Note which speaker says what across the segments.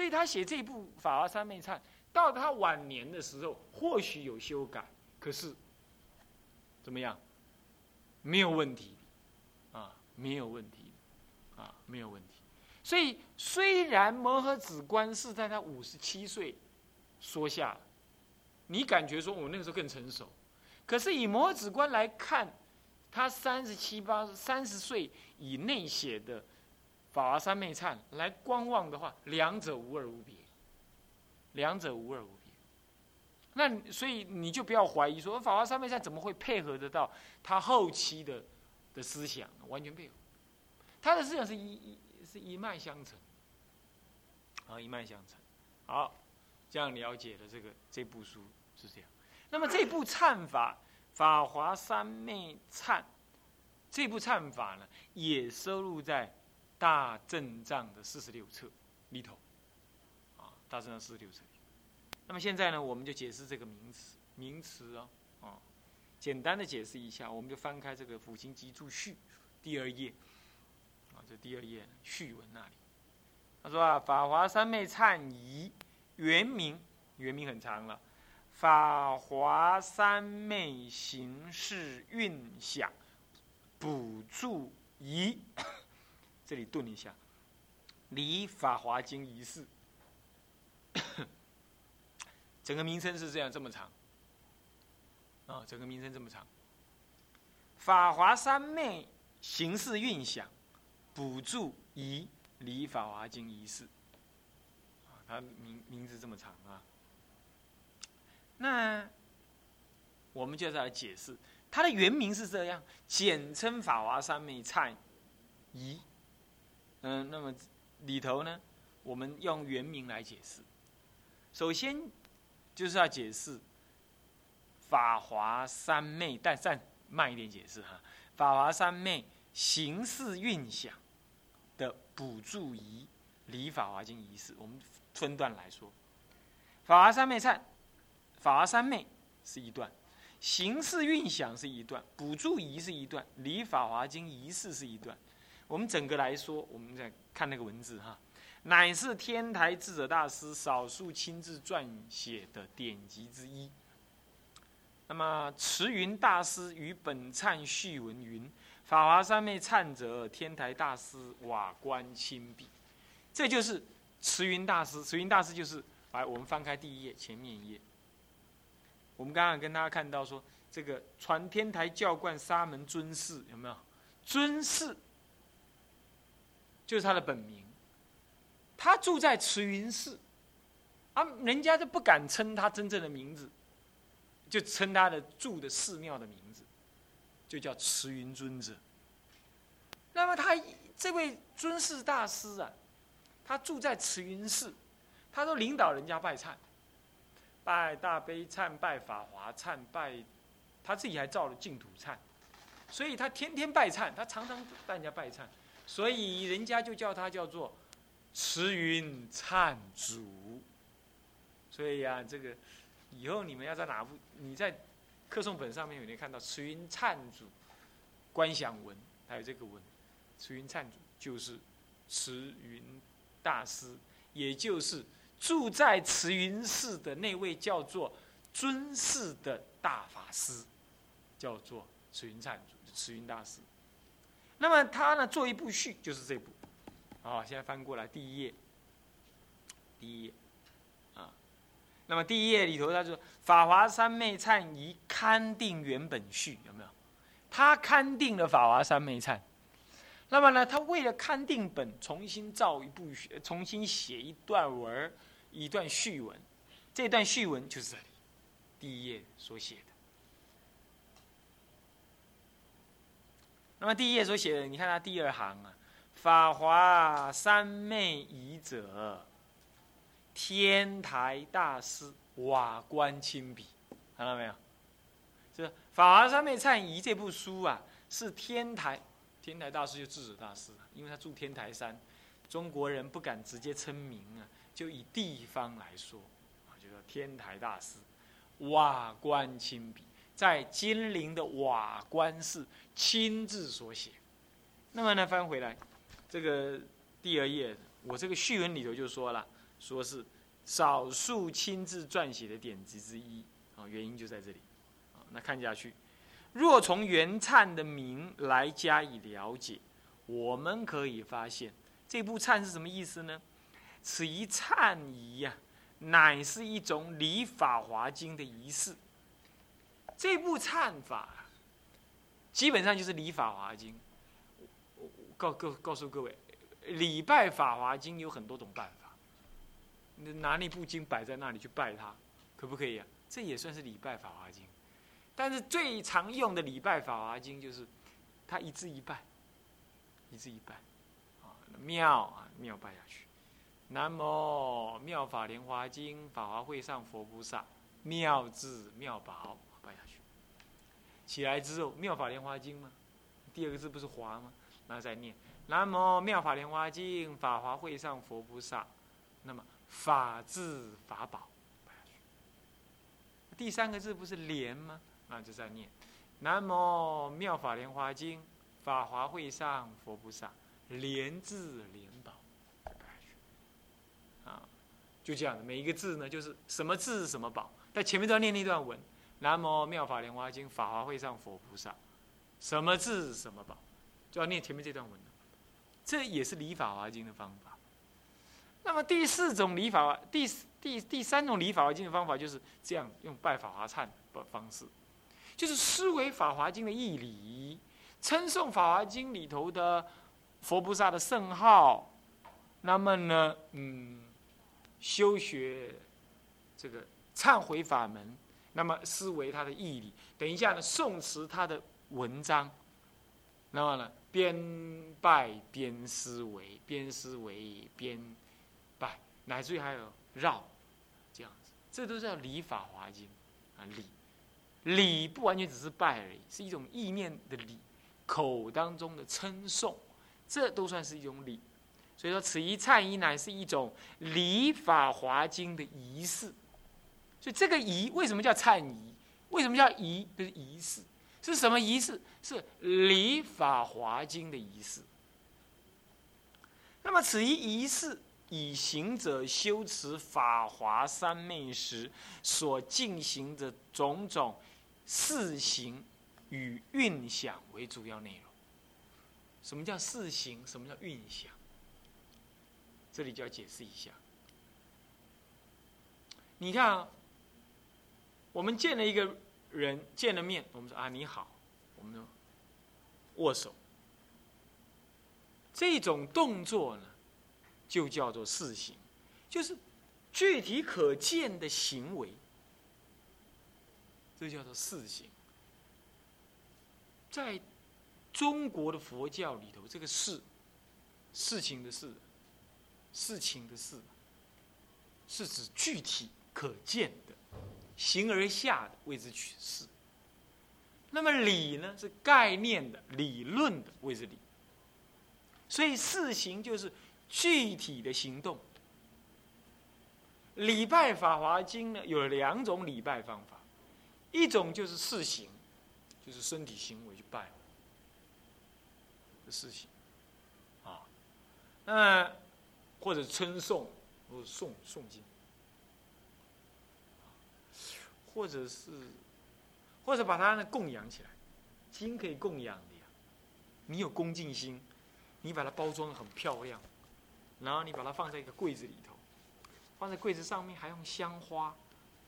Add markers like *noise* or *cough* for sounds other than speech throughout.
Speaker 1: 所以他写这部《法华三昧忏》，到他晚年的时候，或许有修改，可是怎么样？没有问题，啊，没有问题，啊，没有问题。所以虽然摩诃子观是在他五十七岁说下，你感觉说我那个时候更成熟，可是以摩诃子观来看，他三十七八、三十岁以内写的。法华三昧忏来观望的话，两者无二无别，两者无二无别。那所以你就不要怀疑说法华三昧忏怎么会配合得到他后期的的思想，完全配合。他的思想是一一是一脉相承，啊，一脉相承。好，这样了解了这个这部书是这样。那么这部忏法法华三昧忏这部忏法呢，也收录在。大正藏的四十六册里头，啊，大正藏四十六册。那么现在呢，我们就解释这个名词，名词哦，啊，简单的解释一下，我们就翻开这个《辅行集注序》第二页，啊，这第二页序文那里，他说啊，《法华三昧忏仪》原名，原名很长了，《法华三昧行事运想补助仪》。这里顿一下，离法华经仪式，*coughs* 整个名称是这样这么长，啊，整个名称这么长。法华三昧形式运想，补助仪离法华经仪式，啊，它名名字这么长啊。那我们就来解释，它的原名是这样，简称法华三昧忏仪。嗯，那么里头呢，我们用原名来解释。首先就是要解释《法华三昧》，但再慢一点解释哈，《法华三昧》形式运想的补助仪离法华经仪式，我们分段来说，《法华三昧忏》《法华三昧》是一段，形式运想是一段，补助仪是一段，离法华经仪式是一段。我们整个来说，我们再看那个文字哈，乃是天台智者大师少数亲自撰写的典籍之一。那么慈云大师与本忏序文云：“法华三昧忏者，天台大师瓦官亲笔。”这就是慈云大师。慈云大师就是来，我们翻开第一页前面一页，我们刚刚跟大家看到说，这个传天台教观沙门尊士有没有尊士？就是他的本名，他住在慈云寺，啊，人家就不敢称他真正的名字，就称他的住的寺庙的名字，就叫慈云尊者。那么他这位尊士大师啊，他住在慈云寺，他都领导人家拜忏，拜大悲忏，拜法华忏，拜他自己还造了净土忏，所以他天天拜忏，他常常带人家拜忏。所以人家就叫他叫做慈云忏主。所以呀，这个以后你们要在哪部？你在课诵本上面有没有看到慈云忏主观想文？还有这个文，慈云忏主就是慈云大师，也就是住在慈云寺的那位叫做尊士的大法师，叫做慈云忏主，慈云大师。那么他呢做一部序就是这部，啊，现在翻过来第一页，第一页，啊，那么第一页里头他说《法华三昧忏仪勘定原本序》有没有？他勘定了《法华三昧忏》，那么呢，他为了勘定本，重新造一部序，重新写一段文一段序文，这段序文就是这里第一页所写的。那么第一页所写的，你看他第二行啊，“法华三昧仪者，天台大师瓦官亲笔”，看到没有？这《法华三昧忏仪》这部书啊，是天台天台大师就智者大师，因为他住天台山，中国人不敢直接称名啊，就以地方来说啊，就叫天台大师瓦官亲笔。在金陵的瓦官寺亲自所写，那么呢翻回来，这个第二页，我这个序文里头就说了，说是少数亲自撰写的典籍之一啊，原因就在这里啊。那看下去，若从元灿的名来加以了解，我们可以发现这部忏是什么意思呢？此一忏仪呀，乃是一种礼法华经的仪式。这部忏法基本上就是礼法华经。我告告告诉各位，礼拜法华经有很多种办法。你拿那部经摆在那里去拜它，可不可以啊？这也算是礼拜法华经。但是最常用的礼拜法华经就是，它一字一拜，一字一拜，啊，妙啊妙拜下去。南无妙法莲华经，法华会上佛菩萨，妙智妙宝，起来之后，妙法莲华经吗？第二个字不是华吗？然后再念南无妙法莲华经，法华会上佛菩萨，那么法智法宝，第三个字不是莲吗？那就再念南无妙法莲华经，法华会上佛菩萨，莲智莲宝。啊就这样的，每一个字呢，就是什么字什么宝。在前面都要念那段文：南无妙法莲华经，法华会上佛菩萨，什么字什么宝，就要念前面这段文。这也是理法华经的方法。那么第四种理法，第第第三种理法华经的方法，就是这样用拜法华忏的方式，就是思维法华经的义理，称颂法华经里头的佛菩萨的圣号。那么呢，嗯。修学这个忏悔法门，那么思维他的义理。等一下呢，宋词他的文章，那么呢，边拜边思维，边思维边拜，乃至于还有绕，这样子，这都叫礼法华经啊。礼礼不完全只是拜而已，是一种意念的礼，口当中的称颂，这都算是一种礼。所以说，此一忏仪乃是一种礼法华经的仪式。所以这个仪为什么叫忏仪？为什么叫仪？就是仪式。是什么仪式？是礼法华经的仪式。那么此一仪式，以行者修持法华三昧时所进行的种种事行与运想为主要内容。什么叫事行？什么叫运想？这里就要解释一下。你看啊，我们见了一个人，见了面，我们说啊你好，我们握手。这种动作呢，就叫做事行，就是具体可见的行为，这叫做事行。在中国的佛教里头，这个事，事情的事。事情的事，是指具体可见的，形而下的谓之取事。那么理呢，是概念的、理论的谓之理。所以事行就是具体的行动。礼拜《法华经》呢，有两种礼拜方法，一种就是事行，就是身体行为去拜事情，啊，那。或者称颂，或者诵诵经，或者是，或者把它呢供养起来，经可以供养的呀。你有恭敬心，你把它包装的很漂亮，然后你把它放在一个柜子里头，放在柜子上面，还用香花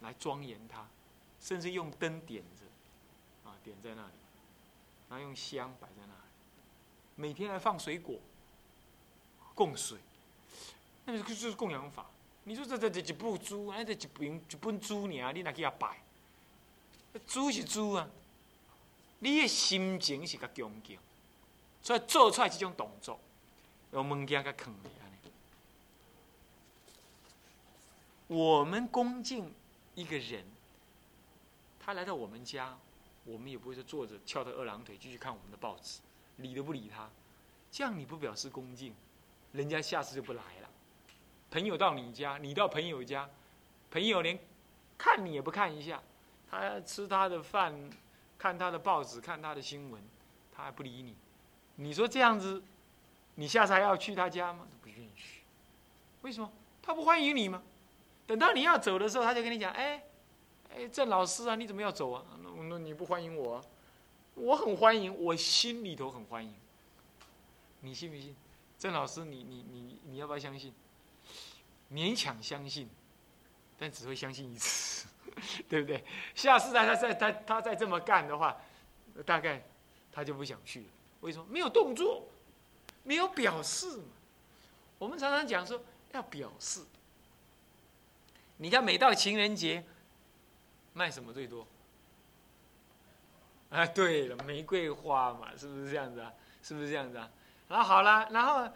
Speaker 1: 来庄严它，甚至用灯点着，啊，点在那里，然后用香摆在那里，每天还放水果，供水。那就是供养法。你说这这这一部猪，哎，这一瓶一本猪尔，你来给他拜？猪是猪啊，你的心情是较恭敬，所以做出来这种动作，用物件较坑你安尼。我们恭敬一个人，他来到我们家，我们也不会说坐着翘着二郎腿继续看我们的报纸，理都不理他。这样你不表示恭敬，人家下次就不来了。朋友到你家，你到朋友家，朋友连看你也不看一下，他吃他的饭，看他的报纸，看他的新闻，他还不理你。你说这样子，你下次还要去他家吗？不允许。为什么？他不欢迎你吗？等到你要走的时候，他就跟你讲：“哎，哎，郑老师啊，你怎么要走啊？那那你不欢迎我？我很欢迎，我心里头很欢迎。你信不信？郑老师，你你你你要不要相信？勉强相信，但只会相信一次，*laughs* 对不对？下次他再他他再这么干的话，大概他就不想去了。为什么？没有动作，没有表示嘛。我们常常讲说要表示。你看，每到情人节，卖什么最多？*laughs* 啊，对了，玫瑰花嘛，是不是这样子啊？是不是这样子啊？然后好了，然后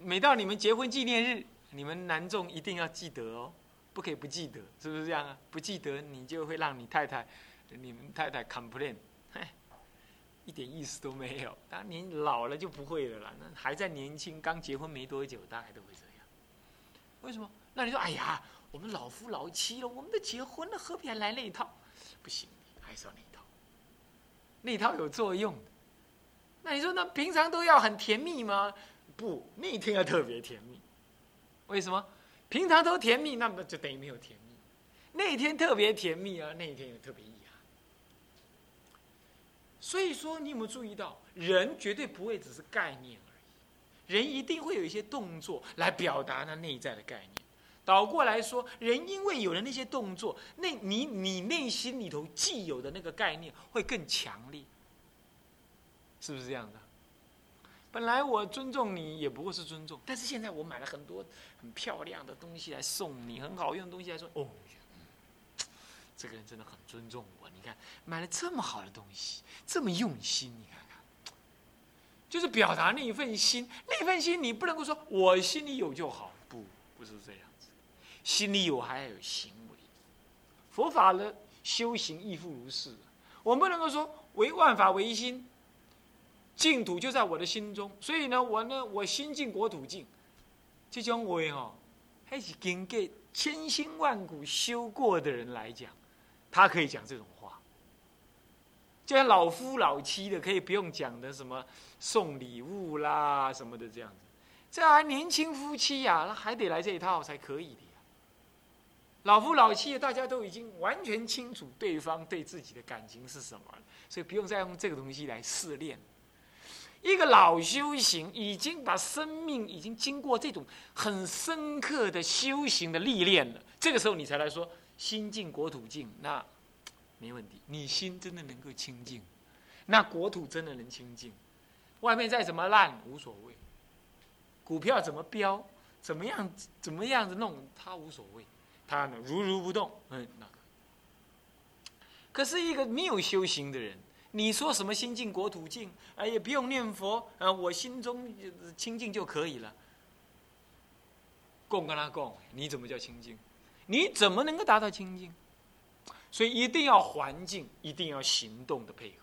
Speaker 1: 每到你们结婚纪念日，你们男众一定要记得哦，不可以不记得，是不是这样啊？不记得，你就会让你太太、你们太太 complain，一点意思都没有。当你老了就不会了啦，那还在年轻，刚结婚没多久，大概都会这样。为什么？那你说，哎呀。我们老夫老妻了，我们都结婚了，何必还来那一套？不行，还是要那一套。那一套有作用。那你说，那平常都要很甜蜜吗？不，那一天要特别甜蜜。为什么？平常都甜蜜，那么就等于没有甜蜜。那一天特别甜蜜啊，那一天也特别遗憾。所以说，你有没有注意到，人绝对不会只是概念而已，人一定会有一些动作来表达那内在的概念。倒过来说，人因为有了那些动作，那你你内心里头既有的那个概念会更强烈，是不是这样的？本来我尊重你也不过是尊重，但是现在我买了很多很漂亮的东西来送你，很好用的东西来说，哦，这个人真的很尊重我。你看，买了这么好的东西，这么用心，你看看，就是表达那一份心，那份心你不能够说我心里有就好，不，不是这样子。心里有还要有行为，佛法的修行亦复如是。我们不能够说唯万法唯心，净土就在我的心中。所以呢，我呢，我心净国土净，这种话哈，还是经过千辛万苦修过的人来讲，他可以讲这种话。就像老夫老妻的，可以不用讲的什么送礼物啦什么的这样子。这还年轻夫妻呀，那还得来这一套才可以的呀。老夫老妻的，大家都已经完全清楚对方对自己的感情是什么了，所以不用再用这个东西来试炼。一个老修行已经把生命已经经过这种很深刻的修行的历练了，这个时候你才来说心净国土净，那没问题。你心真的能够清净，那国土真的能清净，外面再怎么烂无所谓，股票怎么飙，怎么样怎么样子弄，他无所谓。他呢，如如不动，嗯，那。可是一个没有修行的人，你说什么心净国土净，哎，也不用念佛，啊，我心中清净就可以了。供跟他供，你怎么叫清净？你怎么能够达到清净？所以一定要环境，一定要行动的配合。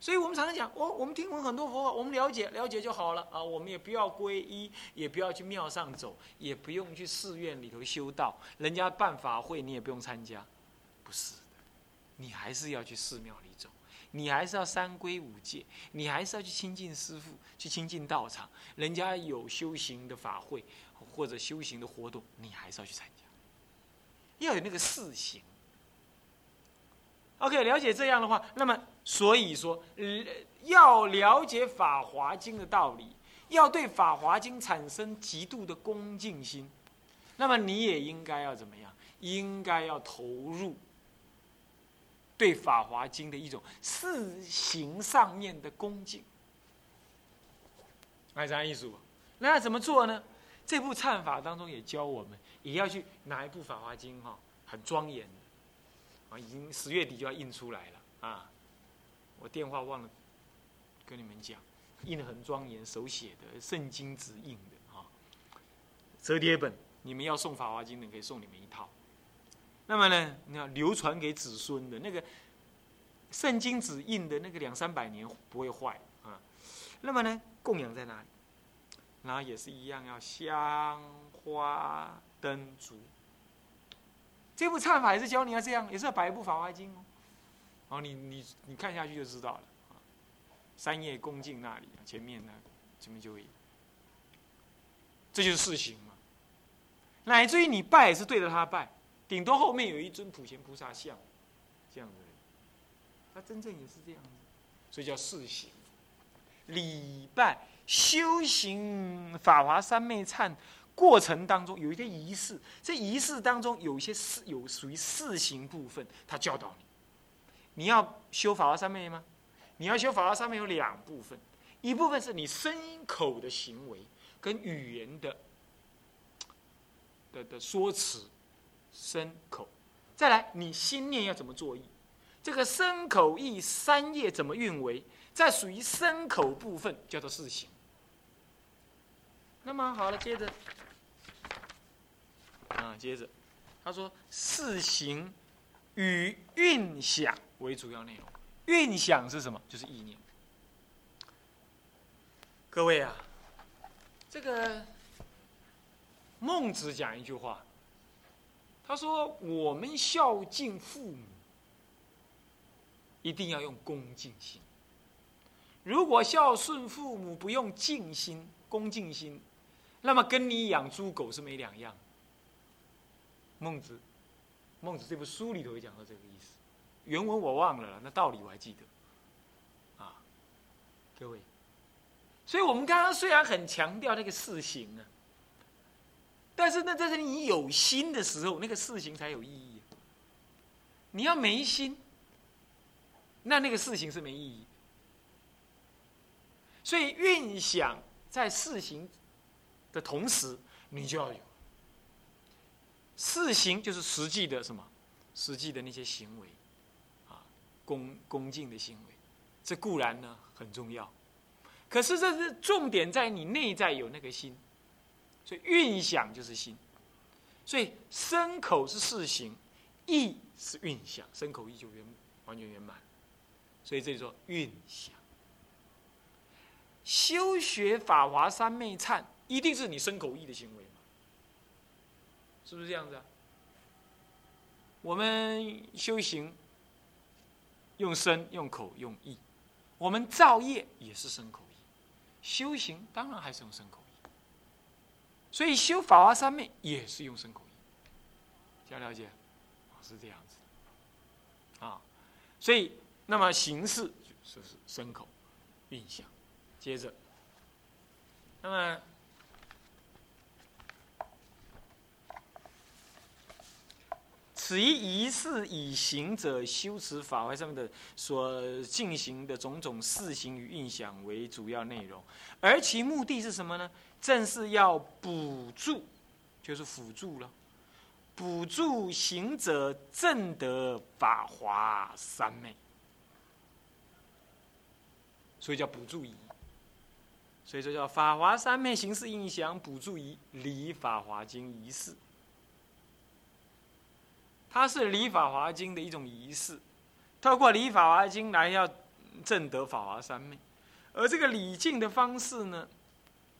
Speaker 1: 所以我们常常讲，我我们听闻很多佛法，我们了解了解就好了啊。我们也不要皈依，也不要去庙上走，也不用去寺院里头修道。人家办法会，你也不用参加，不是的，你还是要去寺庙里走，你还是要三皈五戒，你还是要去亲近师父，去亲近道场。人家有修行的法会或者修行的活动，你还是要去参加，要有那个四行。OK，了解这样的话，那么所以说，要了解《法华经》的道理，要对《法华经》产生极度的恭敬心，那么你也应该要怎么样？应该要投入对《法华经》的一种事行上面的恭敬。爱啥艺术？那要怎么做呢？这部忏法当中也教我们，也要去拿一部《法华经》哈，很庄严。啊，已经十月底就要印出来了啊！我电话忘了跟你们讲，印的很庄严，手写的，圣经纸印的啊，折叠本。你们要送《法华经》的，可以送你们一套。那么呢，你要流传给子孙的那个圣经纸印的那个两三百年不会坏啊。那么呢，供养在哪里？然后也是一样，要香花灯烛。这部忏法也是教你要这样，也是要摆一部《法华经》哦。哦，你你你看下去就知道了啊。三叶恭敬那里，前面呢，前面就会，这就是事行嘛。乃至于你拜也是对着他拜，顶多后面有一尊普贤菩萨像，这样子。他真正也是这样子，所以叫四行。礼拜修行法华三昧忏过程当中有一个仪式，这仪式当中有一些四有属于四行部分，他教导你。你要修法华三昧吗？你要修法华三昧有两部分，一部分是你身口的行为跟语言的的的说辞，身口，再来你心念要怎么作意。这个身口意三业怎么运为？在属于身口部分叫做四行。那么好了，接着啊，接着他说四行与运想为主要内容。运想是什么？就是意念。各位啊，这个孟子讲一句话，他说：“我们孝敬父母。”一定要用恭敬心。如果孝顺父母不用敬心、恭敬心，那么跟你养猪狗是没两样。孟子，孟子这部书里头也讲到这个意思，原文我忘了，那道理我还记得。啊，各位，所以我们刚刚虽然很强调那个事行啊，但是那这是你有心的时候，那个事情才有意义。你要没心。那那个事情是没意义，所以运想在事情的同时，你就要有事行，就是实际的什么，实际的那些行为，啊，恭恭敬的行为，这固然呢很重要，可是这是重点在你内在有那个心，所以运想就是心，所以身口是事行，意是运想，身口意就圆完全圆满。所以这里说运想，修学法华三昧忏，一定是你身口意的行为嘛？是不是这样子啊？我们修行用身、用口、用意，我们造业也是身口意，修行当然还是用身口。所以修法华三昧也是用身口意，这样了解？是这样子啊，所以。那么形式就是身口印象，接着，那么此一仪式以行者修持法会上面的所进行的种种事行与印象为主要内容，而其目的是什么呢？正是要补助，就是辅助了，补助行者正得法华三昧。所以叫补助仪，所以说叫法华三昧形式印象补助仪礼法华经仪式，它是礼法华经的一种仪式，透过礼法华经来要证得法华三昧，而这个礼敬的方式呢，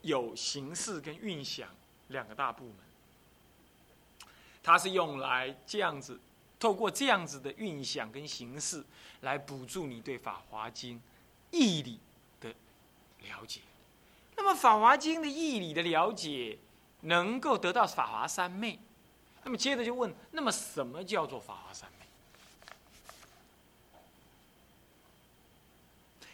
Speaker 1: 有形式跟运想两个大部门，它是用来这样子，透过这样子的运想跟形式来补助你对法华经。义理的了解，那么《法华经》的义理的了解，能够得到法华三昧。那么接着就问：那么什么叫做法华三昧？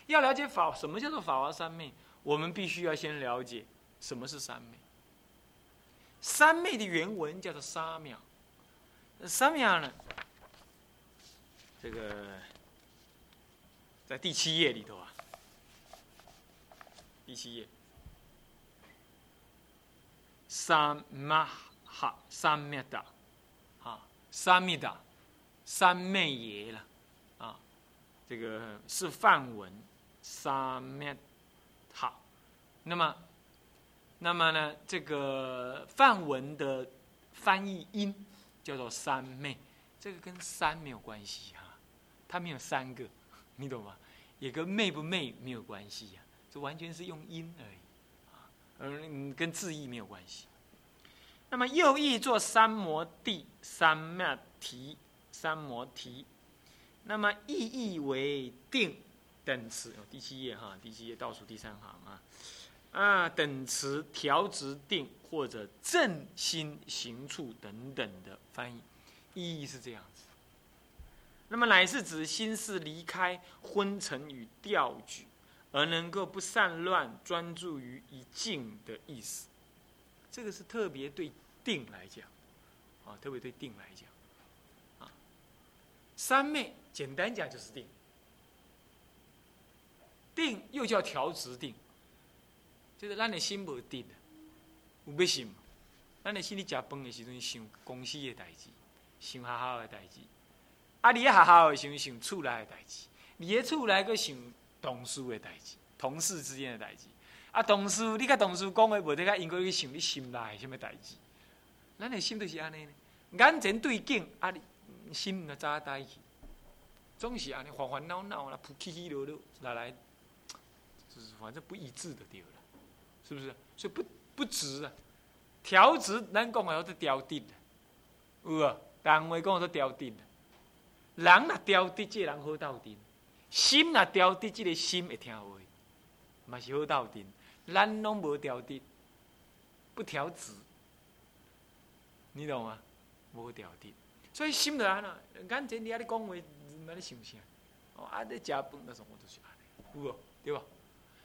Speaker 1: 要了解法什么叫做法华三昧，我们必须要先了解什么是三昧。三昧的原文叫做沙藐，沙藐呢？这个在第七页里头啊。第七页，三玛哈三灭达，啊，三灭达，三昧耶了，啊，这个是梵文，三灭好。那么，那么呢，这个梵文的翻译音叫做三昧，这个跟三没有关系哈，它没有三个，你懂吗？也跟昧不昧没有关系呀。这完全是用音而已，啊，而跟字义没有关系。那么又译作三摩地、三摩提、三摩提，那么意义为定等词。第七页哈，第七页倒数第三行啊，啊等词调直定或者正心行处等等的翻译，意义是这样子。那么乃是指心事离开昏沉与调举，而能够不散乱，专注于一静的意思。这个是特别对定来讲，啊，特别对定来讲，啊，三昧简单讲就是定，定又叫调直定，就是让你心不定的，有要想，咱的心里食饭的时阵想公司的代志，想学校的代志。啊！你咧学校想想厝内的代志，你咧厝内个想同事的代志，同事之间的代志。啊，同事你甲同事讲话，无得甲应该去想你心内什么代志。咱的心都是安尼呢，眼前对镜，啊，你心若早呆去，总是安尼烦烦恼恼啦，扑起起落落来来，就是反正不一致的对了，是不是？所以不不直啊，调直咱讲话都调定的，有啊，单位讲都调定的。人若调直，这人好斗阵；心若调直，这个心会听话，嘛是好斗阵。咱拢无调直，不调直，你懂吗？无调直，所以心就安那。眼前你阿咧讲话，安尼想啥？哦，啊，咧食饭那种，我都是安尼，有无？对吧？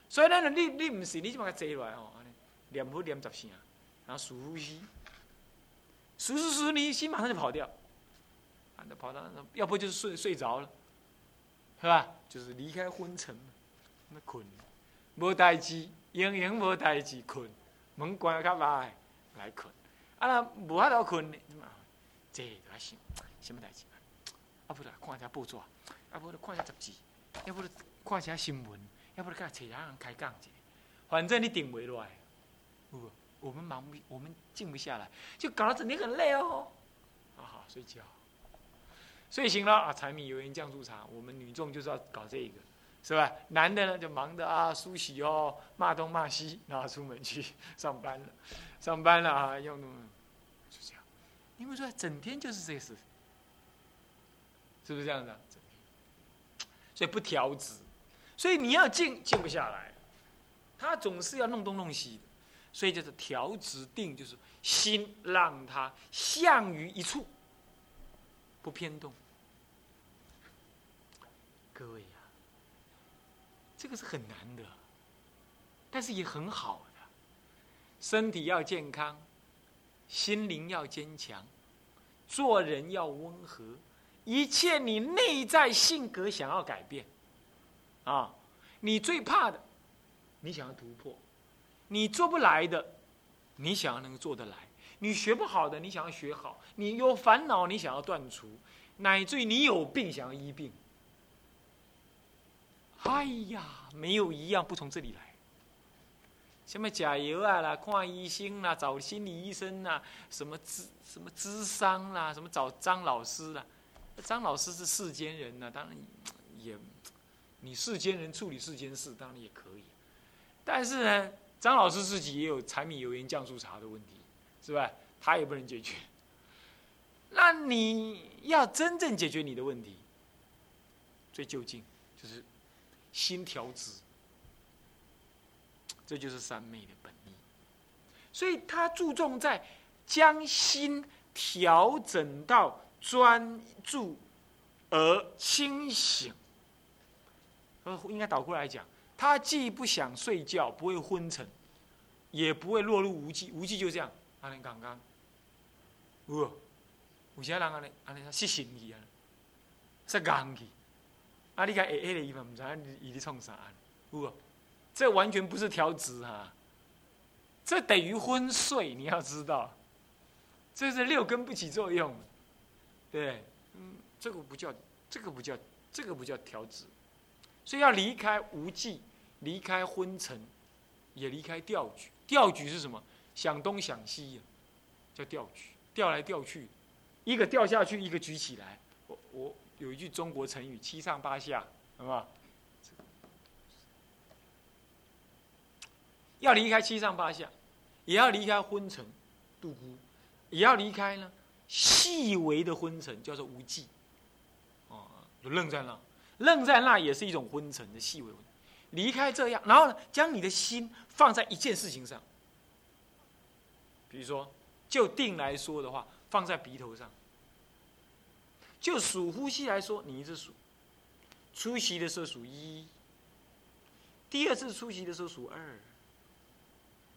Speaker 1: 所以咱你你毋是，你即马甲坐落来吼，安尼念好念十声，然后数呼吸，数数数，你心马上就跑掉。那跑到那，要不就是睡睡着了，是吧？就是离开昏沉，那困，无代志，营营无代志，困，门关较歹，来困。啊，那无法度困呢，这在想，什么代志？啊，不来看一下报纸，啊，不来看一下杂志，要不来看一下新闻，要不来甲找下人开讲者。反正你顶不落来，不，我们忙不，我们静不下来，就搞得整天很累哦。好好睡觉。睡醒了啊，柴米油盐酱醋茶，我们女众就是要搞这个，是吧？男的呢就忙的啊，梳洗哦，骂东骂西，然后出门去 *laughs* 上班了，上班了啊，要弄，就这样。你们说，整天就是这个事，是不是这样的？所以不调止，所以你要静静不下来，他总是要弄东弄西的，所以就是调止定，就是心让他向于一处，不偏动。各位，这个是很难的，但是也很好的。身体要健康，心灵要坚强，做人要温和，一切你内在性格想要改变，啊，你最怕的，你想要突破，你做不来的，你想要能做得来，你学不好的，你想要学好，你有烦恼，你想要断除，乃至于你有病，想要医病。哎呀，没有一样不从这里来。什么加油啊啦，看医生啦，找心理医生啦，什么智什么智商啦，什么找张老师啦。张老师是世间人呐，当然也，你世间人处理世间事，当然也可以。但是呢，张老师自己也有柴米油盐酱醋茶的问题，是吧？他也不能解决。那你要真正解决你的问题，最就近就是。心调止，这就是三昧的本意。所以他注重在将心调整到专注而清醒。呃，应该倒过来讲，他既不想睡觉，不会昏沉，也不会落入无记。无记就这样，阿尼刚刚，有，有些人安尼安尼失神去啊，失眼去。啊！你看 A A 的伊嘛，唔知伊伫创啥？有无？这完全不是调直哈，这等于昏睡。你要知道，这是六根不起作用。对，嗯，这个不叫，这个不叫，这个不叫调直。所以要离开无记，离开昏沉，也离开调举。调举是什么？想东想西，叫调举。调来调去，一个掉下去，一个举起来。我我。有一句中国成语“七上八下”，好不好？要离开七上八下，也要离开昏沉、度孤，也要离开呢细微的昏沉，叫做无记。哦，就愣在那，愣在那也是一种昏沉的细微。离开这样，然后呢，将你的心放在一件事情上。比如说，就定来说的话，放在鼻头上；就数呼吸来说，你一直数。出席的时候数一，第二次出席的时候数二，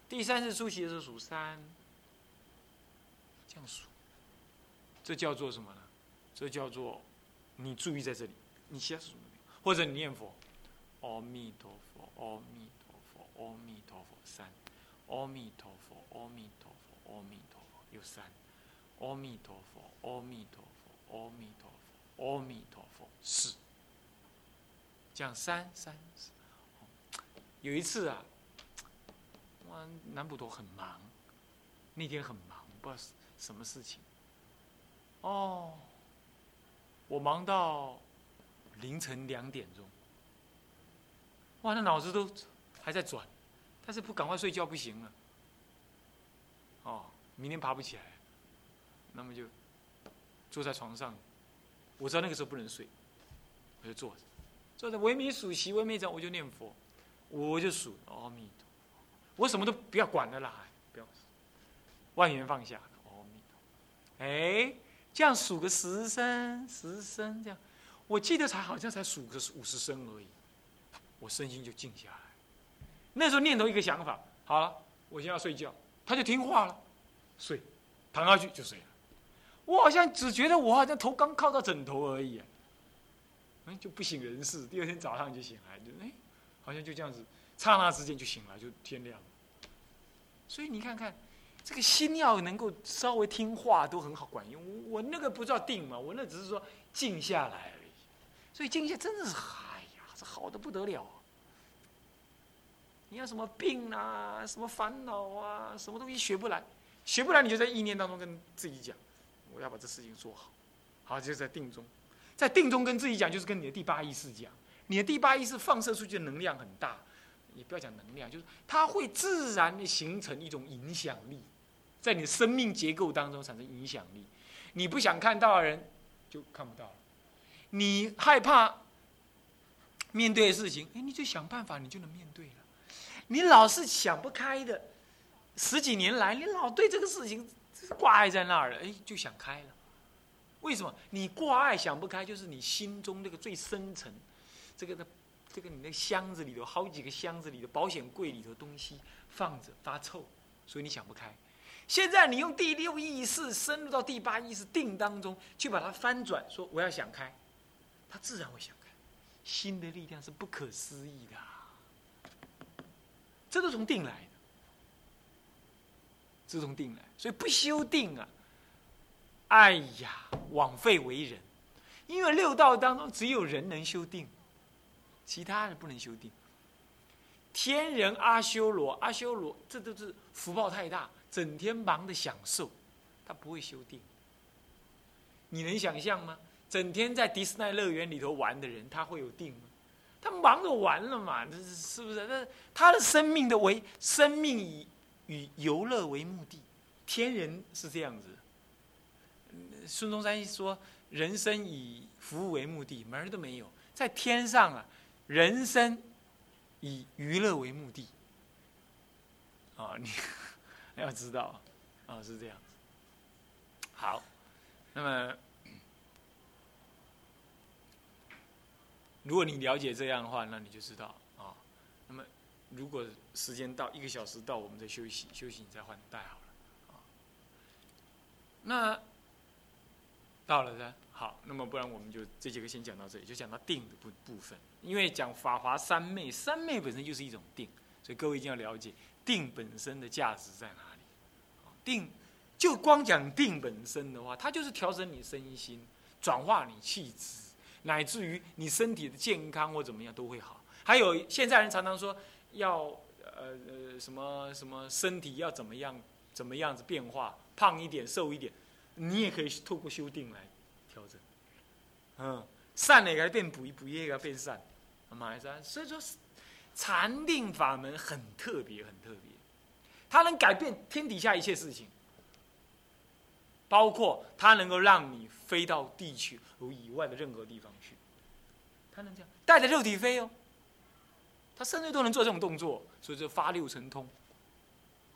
Speaker 1: 第三次出席的时候数三，这样数。这叫做什么呢？这叫做你注意在这里，你其他什么没有，或者你念佛，阿弥陀佛，阿弥陀佛，阿弥陀佛，三，阿弥陀佛，阿弥陀佛，阿弥陀佛，有三，阿弥陀佛，阿弥陀，阿弥陀佛，阿弥陀佛，是。讲三三，有一次啊，我南普陀很忙，那天很忙，不知道是什么事情。哦，我忙到凌晨两点钟，哇，那脑子都还在转，但是不赶快睡觉不行了。哦，明天爬不起来，那么就坐在床上，我知道那个时候不能睡，我就坐着。坐在唯名数息，唯美者，我就念佛，我就数阿弥陀，我什么都不要管的啦，不要，万缘放下，阿弥陀，哎，这样数个十声，十声这样，我记得才好像才数个五十声而已，我身心就静下来。那时候念头一个想法，好了，我现在要睡觉，他就听话了，睡，躺下去就睡了。我好像只觉得我好像头刚靠到枕头而已。哎，就不省人事。第二天早上就醒来，就哎，好像就这样子，刹那之间就醒了，就天亮了。所以你看看，这个心要能够稍微听话，都很好管用。我那个不叫定嘛，我那只是说静下来而已。所以静下真的是，哎呀，这好的不得了。你要什么病啊，什么烦恼啊，什么东西学不来，学不来你就在意念当中跟自己讲，我要把这事情做好。好，就在定中。在定中跟自己讲，就是跟你的第八意识讲，你的第八意识放射出去的能量很大，也不要讲能量，就是它会自然的形成一种影响力，在你的生命结构当中产生影响力。你不想看到的人，就看不到了。你害怕面对的事情，哎，你就想办法，你就能面对了。你老是想不开的，十几年来，你老对这个事情挂碍在那儿了，哎，就想开了。为什么你挂碍想不开？就是你心中那个最深层，这个的，这个你那箱子里头好几个箱子里的保险柜里头东西放着发臭，所以你想不开。现在你用第六意识深入到第八意识定当中去把它翻转，说我要想开，它自然会想开。心的力量是不可思议的，这都从定来的，自从定来，所以不修定啊。哎呀，枉费为人，因为六道当中只有人能修定，其他人不能修定。天人阿修罗，阿修罗这都是福报太大，整天忙着享受，他不会修定。你能想象吗？整天在迪士尼乐园里头玩的人，他会有定吗？他忙着玩了嘛，这是是不是？那他的生命的为生命以以游乐为目的，天人是这样子。孙中山一说：“人生以服务为目的，门儿都没有。在天上啊，人生以娱乐为目的。啊，你 *laughs* 要知道，啊，是这样。好，那么如果你了解这样的话，那你就知道。如果时间到一个小时到，我们再休息休息，你再换带好了。啊，那。”到了噻，好，那么不然我们就这节课先讲到这里，就讲到定的部部分。因为讲法华三昧，三昧本身就是一种定，所以各位一定要了解定本身的价值在哪里。定就光讲定本身的话，它就是调整你身心，转化你气质，乃至于你身体的健康或怎么样都会好。还有现在人常常说要呃呃什么什么身体要怎么样怎么样子变化，胖一点瘦一点。你也可以透过修定来调整，嗯，善的给它变补，补业给它变善，马来山。所以说，禅定法门很特别，很特别，它能改变天底下一切事情，包括它能够让你飞到地球以外的任何地方去，它能这样带着肉体飞哦，他甚至都能做这种动作，所以就发六神通，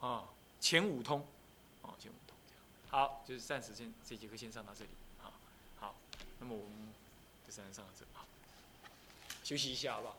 Speaker 1: 啊，前五通，啊，前五通。好，就是暂时先这节课先上到这里，啊，好，那么我们就先上到这，好，休息一下好不好？